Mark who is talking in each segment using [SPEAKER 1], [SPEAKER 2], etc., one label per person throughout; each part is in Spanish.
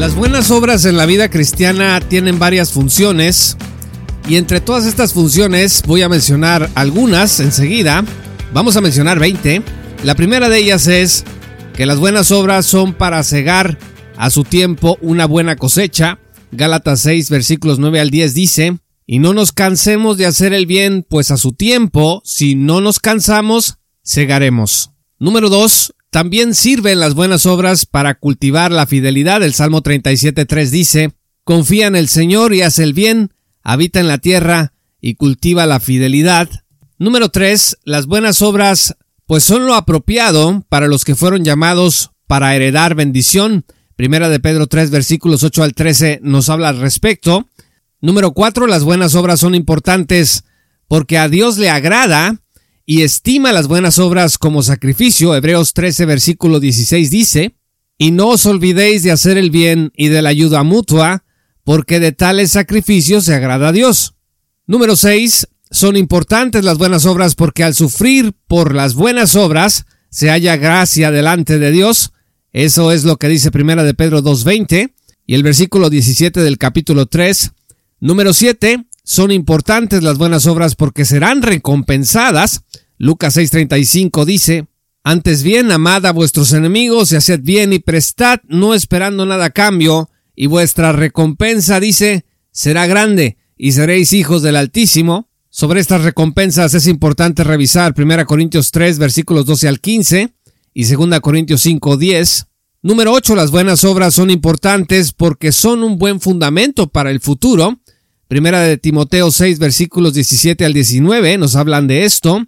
[SPEAKER 1] Las buenas obras en la vida cristiana tienen varias funciones y entre todas estas funciones voy a mencionar algunas enseguida. Vamos a mencionar 20. La primera de ellas es que las buenas obras son para cegar a su tiempo una buena cosecha. Gálatas 6 versículos 9 al 10 dice, y no nos cansemos de hacer el bien, pues a su tiempo, si no nos cansamos, cegaremos. Número 2. También sirven las buenas obras para cultivar la fidelidad. El Salmo 37.3 dice, Confía en el Señor y haz el bien, habita en la tierra y cultiva la fidelidad. Número 3. Las buenas obras pues son lo apropiado para los que fueron llamados para heredar bendición. Primera de Pedro 3 versículos 8 al 13 nos habla al respecto. Número 4. Las buenas obras son importantes porque a Dios le agrada y estima las buenas obras como sacrificio. Hebreos 13 versículo 16 dice, y no os olvidéis de hacer el bien y de la ayuda mutua, porque de tales sacrificios se agrada a Dios. Número 6. Son importantes las buenas obras porque al sufrir por las buenas obras se halla gracia delante de Dios. Eso es lo que dice Primera de Pedro 2.20 y el versículo 17 del capítulo 3. Número 7. Son importantes las buenas obras porque serán recompensadas. Lucas 6:35 dice, Antes bien, amad a vuestros enemigos y haced bien y prestad, no esperando nada a cambio, y vuestra recompensa, dice, será grande, y seréis hijos del Altísimo. Sobre estas recompensas es importante revisar 1 Corintios 3, versículos 12 al 15, y 2 Corintios 5, 10. Número 8. Las buenas obras son importantes porque son un buen fundamento para el futuro. Primera de Timoteo 6, versículos 17 al 19 nos hablan de esto.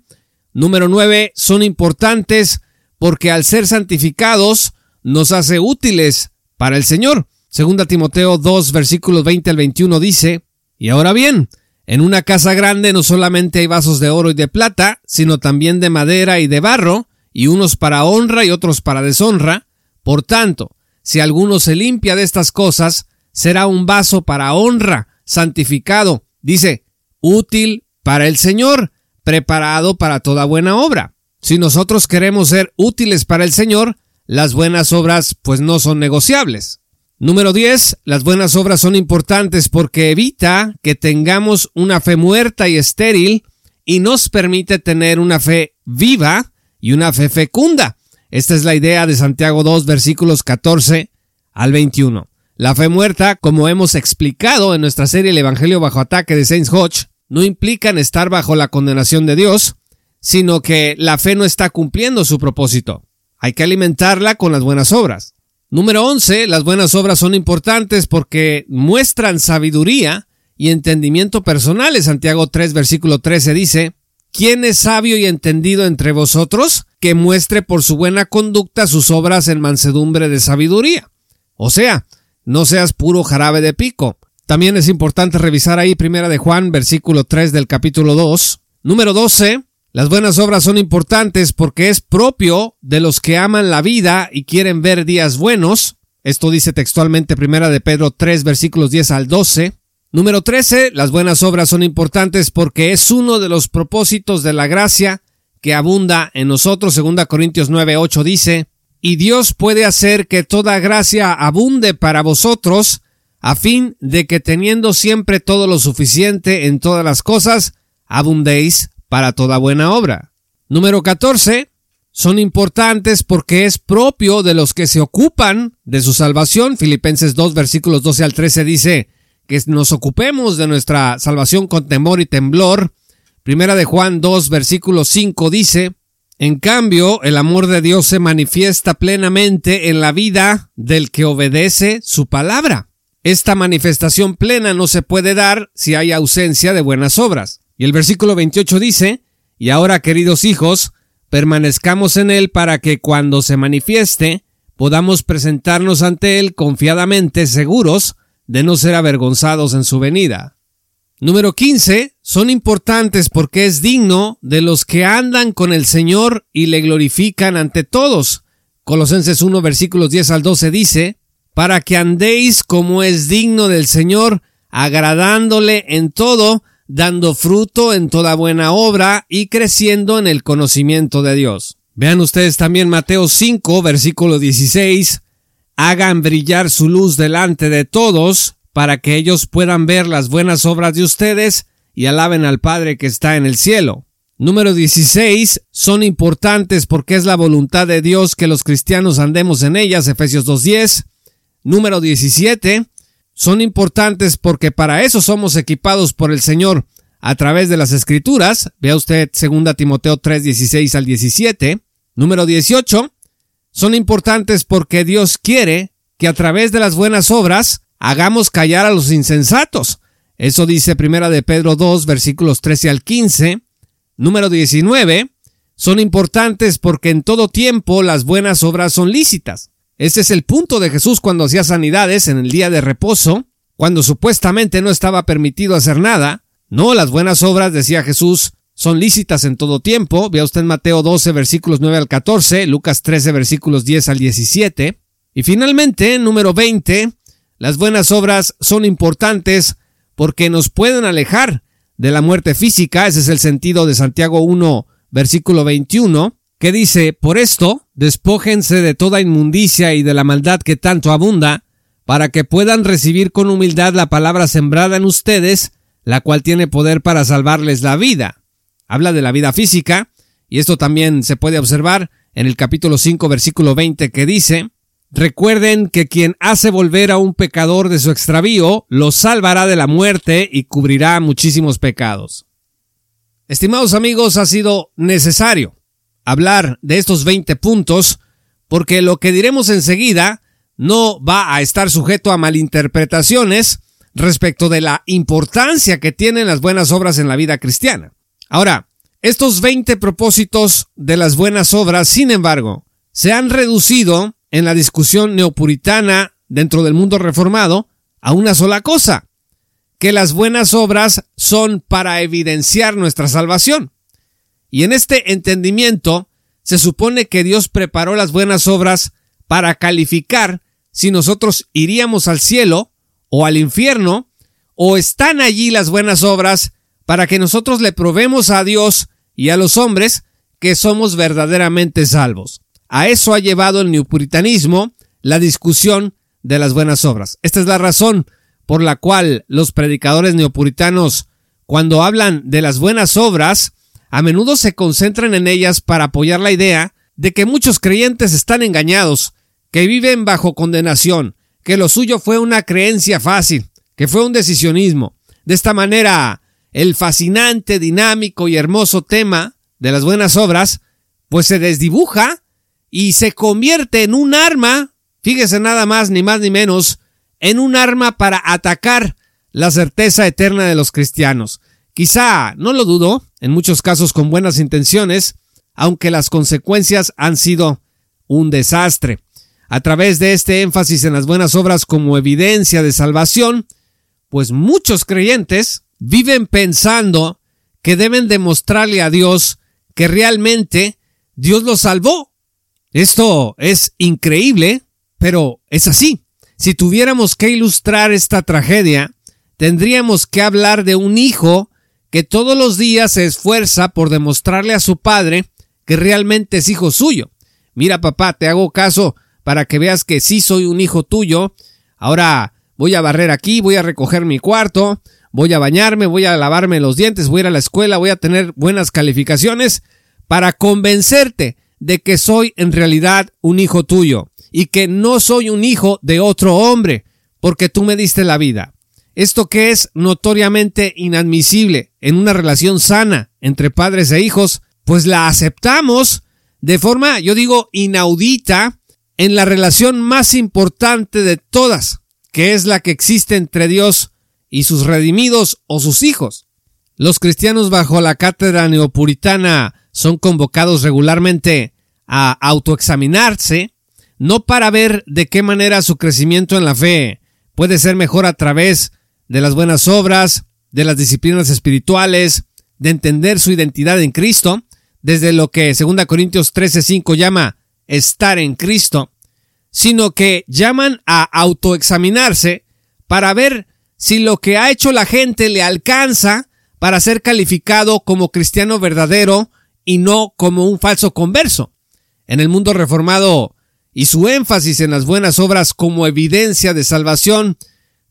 [SPEAKER 1] Número 9. Son importantes porque al ser santificados nos hace útiles para el Señor. Segunda Timoteo 2 versículos 20 al 21 dice, Y ahora bien, en una casa grande no solamente hay vasos de oro y de plata, sino también de madera y de barro, y unos para honra y otros para deshonra. Por tanto, si alguno se limpia de estas cosas, será un vaso para honra, santificado, dice, útil para el Señor, preparado para toda buena obra. Si nosotros queremos ser útiles para el Señor, las buenas obras pues no son negociables. Número 10. Las buenas obras son importantes porque evita que tengamos una fe muerta y estéril y nos permite tener una fe viva y una fe fecunda. Esta es la idea de Santiago 2 versículos 14 al 21. La fe muerta, como hemos explicado en nuestra serie El Evangelio bajo ataque de Saints Hodge, no implican estar bajo la condenación de Dios, sino que la fe no está cumpliendo su propósito. Hay que alimentarla con las buenas obras. Número 11. Las buenas obras son importantes porque muestran sabiduría y entendimiento personales. Santiago 3, versículo 13 dice, ¿Quién es sabio y entendido entre vosotros? Que muestre por su buena conducta sus obras en mansedumbre de sabiduría. O sea, no seas puro jarabe de pico. También es importante revisar ahí Primera de Juan, versículo 3 del capítulo 2. Número 12. Las buenas obras son importantes porque es propio de los que aman la vida y quieren ver días buenos. Esto dice textualmente Primera de Pedro 3, versículos 10 al 12. Número 13. Las buenas obras son importantes porque es uno de los propósitos de la gracia que abunda en nosotros. Segunda Corintios 9, 8 dice, y Dios puede hacer que toda gracia abunde para vosotros, a fin de que teniendo siempre todo lo suficiente en todas las cosas, abundéis para toda buena obra. Número 14. Son importantes porque es propio de los que se ocupan de su salvación. Filipenses 2 versículos 12 al 13 dice que nos ocupemos de nuestra salvación con temor y temblor. Primera de Juan 2 versículo 5 dice, en cambio, el amor de Dios se manifiesta plenamente en la vida del que obedece su palabra. Esta manifestación plena no se puede dar si hay ausencia de buenas obras. Y el versículo 28 dice, Y ahora, queridos hijos, permanezcamos en él para que cuando se manifieste, podamos presentarnos ante Él confiadamente seguros de no ser avergonzados en su venida. Número 15. Son importantes porque es digno de los que andan con el Señor y le glorifican ante todos. Colosenses 1 versículos 10 al 12 dice, para que andéis como es digno del Señor, agradándole en todo, dando fruto en toda buena obra y creciendo en el conocimiento de Dios. Vean ustedes también Mateo 5, versículo 16, hagan brillar su luz delante de todos, para que ellos puedan ver las buenas obras de ustedes y alaben al Padre que está en el cielo. Número 16. Son importantes porque es la voluntad de Dios que los cristianos andemos en ellas, Efesios 2.10. Número 17. Son importantes porque para eso somos equipados por el Señor a través de las Escrituras. Vea usted 2 Timoteo 3.16 al 17. Número 18. Son importantes porque Dios quiere que a través de las buenas obras hagamos callar a los insensatos. Eso dice Primera de Pedro 2, versículos 13 al 15. Número 19. Son importantes porque en todo tiempo las buenas obras son lícitas. Ese es el punto de Jesús cuando hacía sanidades en el día de reposo, cuando supuestamente no estaba permitido hacer nada. No, las buenas obras, decía Jesús, son lícitas en todo tiempo. Vea usted Mateo 12, versículos 9 al 14, Lucas 13, versículos 10 al 17. Y finalmente, número 20, las buenas obras son importantes porque nos pueden alejar de la muerte física. Ese es el sentido de Santiago 1, versículo 21, que dice, por esto, despójense de toda inmundicia y de la maldad que tanto abunda, para que puedan recibir con humildad la palabra sembrada en ustedes, la cual tiene poder para salvarles la vida. Habla de la vida física, y esto también se puede observar en el capítulo 5, versículo 20, que dice, Recuerden que quien hace volver a un pecador de su extravío, lo salvará de la muerte y cubrirá muchísimos pecados. Estimados amigos, ha sido necesario hablar de estos 20 puntos porque lo que diremos enseguida no va a estar sujeto a malinterpretaciones respecto de la importancia que tienen las buenas obras en la vida cristiana. Ahora, estos 20 propósitos de las buenas obras, sin embargo, se han reducido en la discusión neopuritana dentro del mundo reformado a una sola cosa, que las buenas obras son para evidenciar nuestra salvación. Y en este entendimiento se supone que Dios preparó las buenas obras para calificar si nosotros iríamos al cielo o al infierno, o están allí las buenas obras para que nosotros le probemos a Dios y a los hombres que somos verdaderamente salvos. A eso ha llevado el neopuritanismo la discusión de las buenas obras. Esta es la razón por la cual los predicadores neopuritanos, cuando hablan de las buenas obras, a menudo se concentran en ellas para apoyar la idea de que muchos creyentes están engañados, que viven bajo condenación, que lo suyo fue una creencia fácil, que fue un decisionismo. De esta manera, el fascinante, dinámico y hermoso tema de las buenas obras, pues se desdibuja y se convierte en un arma, fíjese nada más ni más ni menos, en un arma para atacar la certeza eterna de los cristianos. Quizá, no lo dudo, en muchos casos con buenas intenciones, aunque las consecuencias han sido un desastre. A través de este énfasis en las buenas obras como evidencia de salvación, pues muchos creyentes viven pensando que deben demostrarle a Dios que realmente Dios los salvó esto es increíble, pero es así. Si tuviéramos que ilustrar esta tragedia, tendríamos que hablar de un hijo que todos los días se esfuerza por demostrarle a su padre que realmente es hijo suyo. Mira papá, te hago caso para que veas que sí soy un hijo tuyo. Ahora voy a barrer aquí, voy a recoger mi cuarto, voy a bañarme, voy a lavarme los dientes, voy a ir a la escuela, voy a tener buenas calificaciones para convencerte de que soy en realidad un hijo tuyo y que no soy un hijo de otro hombre, porque tú me diste la vida. Esto que es notoriamente inadmisible en una relación sana entre padres e hijos, pues la aceptamos de forma, yo digo, inaudita en la relación más importante de todas, que es la que existe entre Dios y sus redimidos o sus hijos. Los cristianos bajo la cátedra neopuritana son convocados regularmente a autoexaminarse, no para ver de qué manera su crecimiento en la fe puede ser mejor a través de las buenas obras, de las disciplinas espirituales, de entender su identidad en Cristo, desde lo que 2 Corintios 13:5 llama estar en Cristo, sino que llaman a autoexaminarse para ver si lo que ha hecho la gente le alcanza para ser calificado como cristiano verdadero y no como un falso converso. En el mundo reformado y su énfasis en las buenas obras como evidencia de salvación,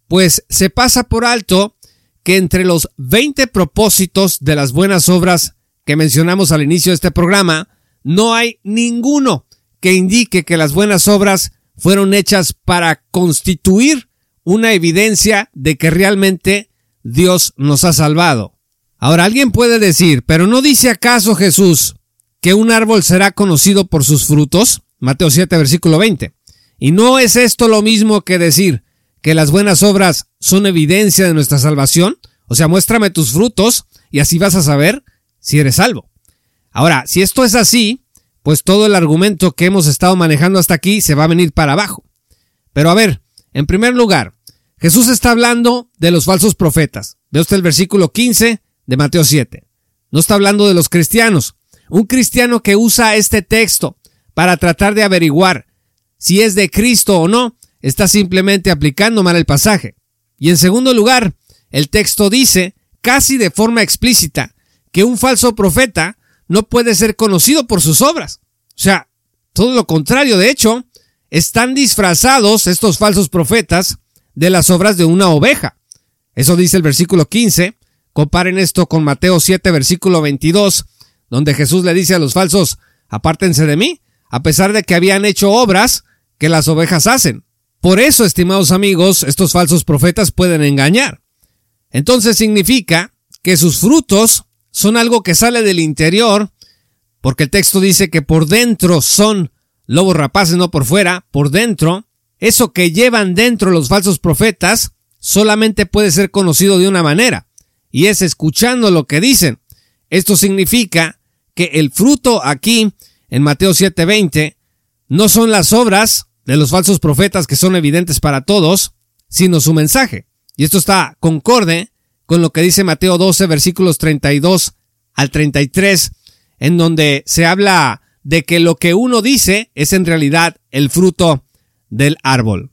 [SPEAKER 1] pues se pasa por alto que entre los 20 propósitos de las buenas obras que mencionamos al inicio de este programa, no hay ninguno que indique que las buenas obras fueron hechas para constituir una evidencia de que realmente Dios nos ha salvado. Ahora alguien puede decir, pero ¿no dice acaso Jesús que un árbol será conocido por sus frutos? Mateo 7, versículo 20. Y no es esto lo mismo que decir que las buenas obras son evidencia de nuestra salvación. O sea, muéstrame tus frutos y así vas a saber si eres salvo. Ahora, si esto es así, pues todo el argumento que hemos estado manejando hasta aquí se va a venir para abajo. Pero a ver, en primer lugar, Jesús está hablando de los falsos profetas. Ve usted el versículo 15 de Mateo 7. No está hablando de los cristianos. Un cristiano que usa este texto para tratar de averiguar si es de Cristo o no, está simplemente aplicando mal el pasaje. Y en segundo lugar, el texto dice, casi de forma explícita, que un falso profeta no puede ser conocido por sus obras. O sea, todo lo contrario, de hecho, están disfrazados estos falsos profetas de las obras de una oveja. Eso dice el versículo 15. Comparen esto con Mateo 7, versículo 22, donde Jesús le dice a los falsos, apártense de mí, a pesar de que habían hecho obras que las ovejas hacen. Por eso, estimados amigos, estos falsos profetas pueden engañar. Entonces significa que sus frutos son algo que sale del interior, porque el texto dice que por dentro son lobos rapaces, no por fuera, por dentro, eso que llevan dentro los falsos profetas solamente puede ser conocido de una manera, y es escuchando lo que dicen. Esto significa que el fruto aquí en Mateo 7:20 no son las obras de los falsos profetas que son evidentes para todos, sino su mensaje. Y esto está concorde con lo que dice Mateo 12 versículos 32 al 33, en donde se habla de que lo que uno dice es en realidad el fruto del árbol.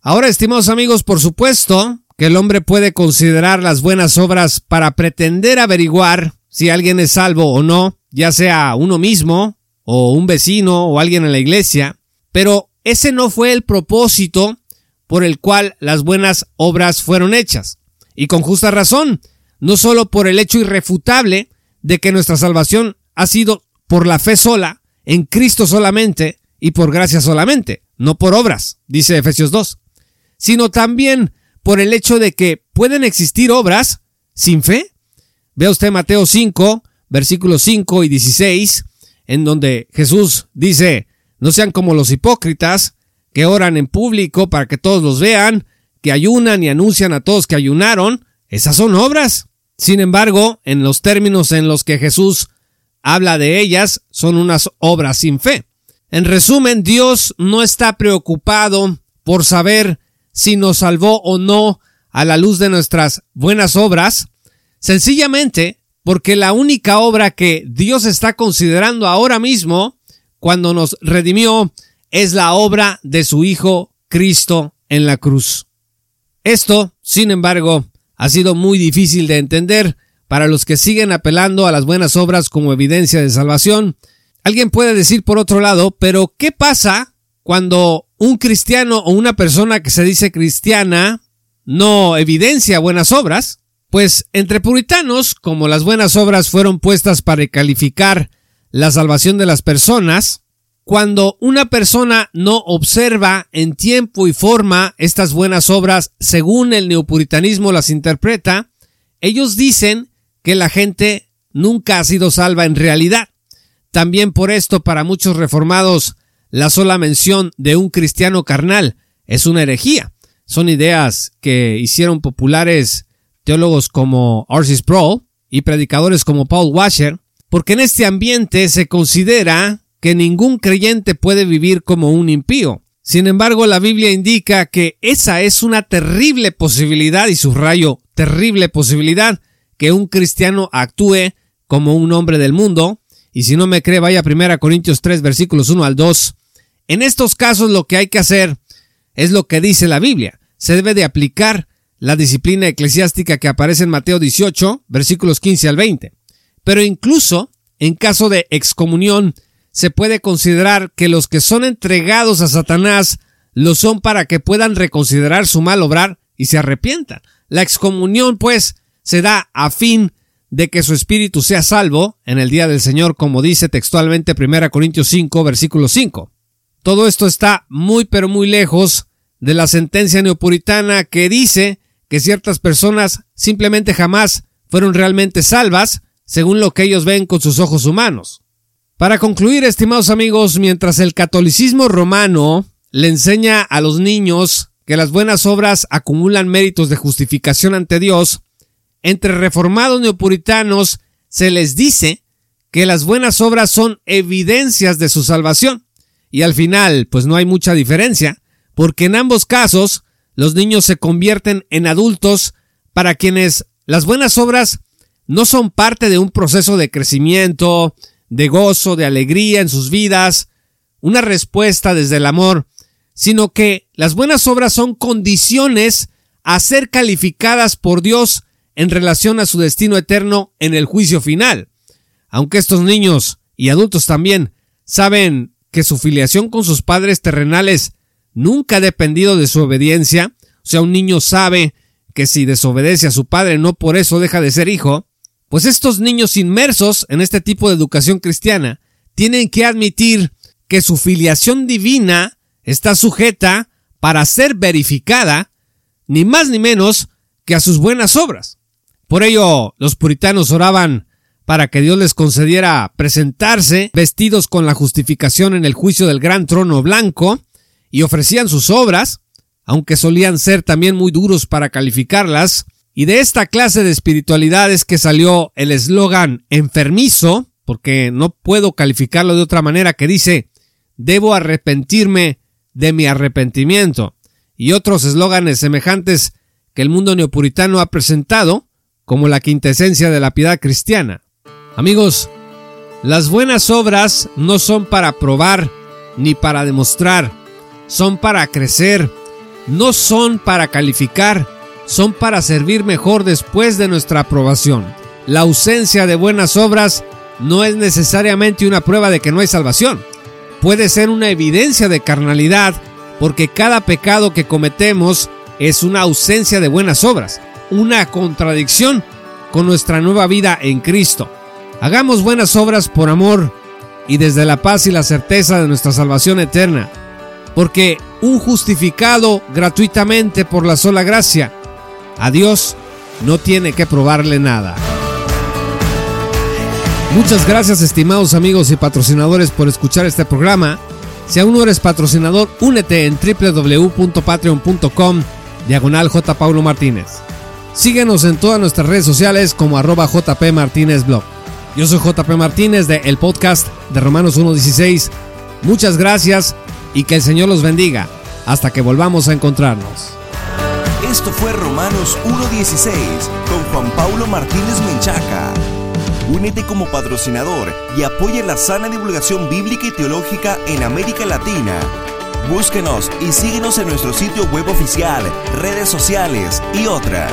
[SPEAKER 1] Ahora, estimados amigos, por supuesto que el hombre puede considerar las buenas obras para pretender averiguar si alguien es salvo o no, ya sea uno mismo o un vecino o alguien en la iglesia, pero ese no fue el propósito por el cual las buenas obras fueron hechas. Y con justa razón, no solo por el hecho irrefutable de que nuestra salvación ha sido por la fe sola, en Cristo solamente y por gracia solamente, no por obras, dice Efesios 2, sino también por el hecho de que pueden existir obras sin fe. Vea usted Mateo 5, versículos 5 y 16, en donde Jesús dice, no sean como los hipócritas, que oran en público para que todos los vean, que ayunan y anuncian a todos que ayunaron, esas son obras. Sin embargo, en los términos en los que Jesús habla de ellas, son unas obras sin fe. En resumen, Dios no está preocupado por saber si nos salvó o no a la luz de nuestras buenas obras, sencillamente porque la única obra que Dios está considerando ahora mismo, cuando nos redimió, es la obra de su Hijo Cristo en la cruz. Esto, sin embargo, ha sido muy difícil de entender para los que siguen apelando a las buenas obras como evidencia de salvación. Alguien puede decir por otro lado, pero ¿qué pasa cuando un cristiano o una persona que se dice cristiana no evidencia buenas obras? Pues entre puritanos, como las buenas obras fueron puestas para calificar la salvación de las personas, cuando una persona no observa en tiempo y forma estas buenas obras según el neopuritanismo las interpreta, ellos dicen que la gente nunca ha sido salva en realidad. También por esto para muchos reformados la sola mención de un cristiano carnal es una herejía. Son ideas que hicieron populares teólogos como R.C. Sproul y predicadores como Paul Washer, porque en este ambiente se considera que ningún creyente puede vivir como un impío. Sin embargo, la Biblia indica que esa es una terrible posibilidad, y subrayo, terrible posibilidad, que un cristiano actúe como un hombre del mundo. Y si no me cree, vaya a 1 Corintios 3, versículos 1 al 2. En estos casos lo que hay que hacer es lo que dice la Biblia. Se debe de aplicar la disciplina eclesiástica que aparece en Mateo 18, versículos 15 al 20. Pero incluso en caso de excomunión, se puede considerar que los que son entregados a Satanás lo son para que puedan reconsiderar su mal obrar y se arrepientan. La excomunión, pues, se da a fin de que su espíritu sea salvo en el día del Señor, como dice textualmente 1 Corintios 5, versículo 5. Todo esto está muy pero muy lejos de la sentencia neopuritana que dice que ciertas personas simplemente jamás fueron realmente salvas, según lo que ellos ven con sus ojos humanos. Para concluir, estimados amigos, mientras el catolicismo romano le enseña a los niños que las buenas obras acumulan méritos de justificación ante Dios, entre reformados neopuritanos se les dice que las buenas obras son evidencias de su salvación. Y al final, pues no hay mucha diferencia, porque en ambos casos los niños se convierten en adultos para quienes las buenas obras no son parte de un proceso de crecimiento, de gozo, de alegría en sus vidas, una respuesta desde el amor, sino que las buenas obras son condiciones a ser calificadas por Dios en relación a su destino eterno en el juicio final. Aunque estos niños y adultos también saben que su filiación con sus padres terrenales nunca ha dependido de su obediencia, o sea, un niño sabe que si desobedece a su padre no por eso deja de ser hijo, pues estos niños inmersos en este tipo de educación cristiana tienen que admitir que su filiación divina está sujeta para ser verificada, ni más ni menos que a sus buenas obras. Por ello, los puritanos oraban para que Dios les concediera presentarse vestidos con la justificación en el juicio del gran trono blanco, y ofrecían sus obras, aunque solían ser también muy duros para calificarlas, y de esta clase de espiritualidad es que salió el eslogan enfermizo, porque no puedo calificarlo de otra manera, que dice, debo arrepentirme de mi arrepentimiento, y otros eslóganes semejantes que el mundo neopuritano ha presentado como la quintesencia de la piedad cristiana. Amigos, las buenas obras no son para probar ni para demostrar, son para crecer, no son para calificar, son para servir mejor después de nuestra aprobación. La ausencia de buenas obras no es necesariamente una prueba de que no hay salvación. Puede ser una evidencia de carnalidad porque cada pecado que cometemos es una ausencia de buenas obras, una contradicción con nuestra nueva vida en Cristo. Hagamos buenas obras por amor y desde la paz y la certeza de nuestra salvación eterna, porque un justificado gratuitamente por la sola gracia a Dios no tiene que probarle nada. Muchas gracias estimados amigos y patrocinadores por escuchar este programa. Si aún no eres patrocinador, únete en www.patreon.com diagonal J. Martínez. Síguenos en todas nuestras redes sociales como arroba JP Martínez Blog. Yo soy JP Martínez de el podcast de Romanos 1.16. Muchas gracias y que el Señor los bendiga. Hasta que volvamos a encontrarnos.
[SPEAKER 2] Esto fue Romanos 1.16 con Juan Pablo Martínez Menchaca. Únete como patrocinador y apoya la sana divulgación bíblica y teológica en América Latina. Búsquenos y síguenos en nuestro sitio web oficial, redes sociales y otras.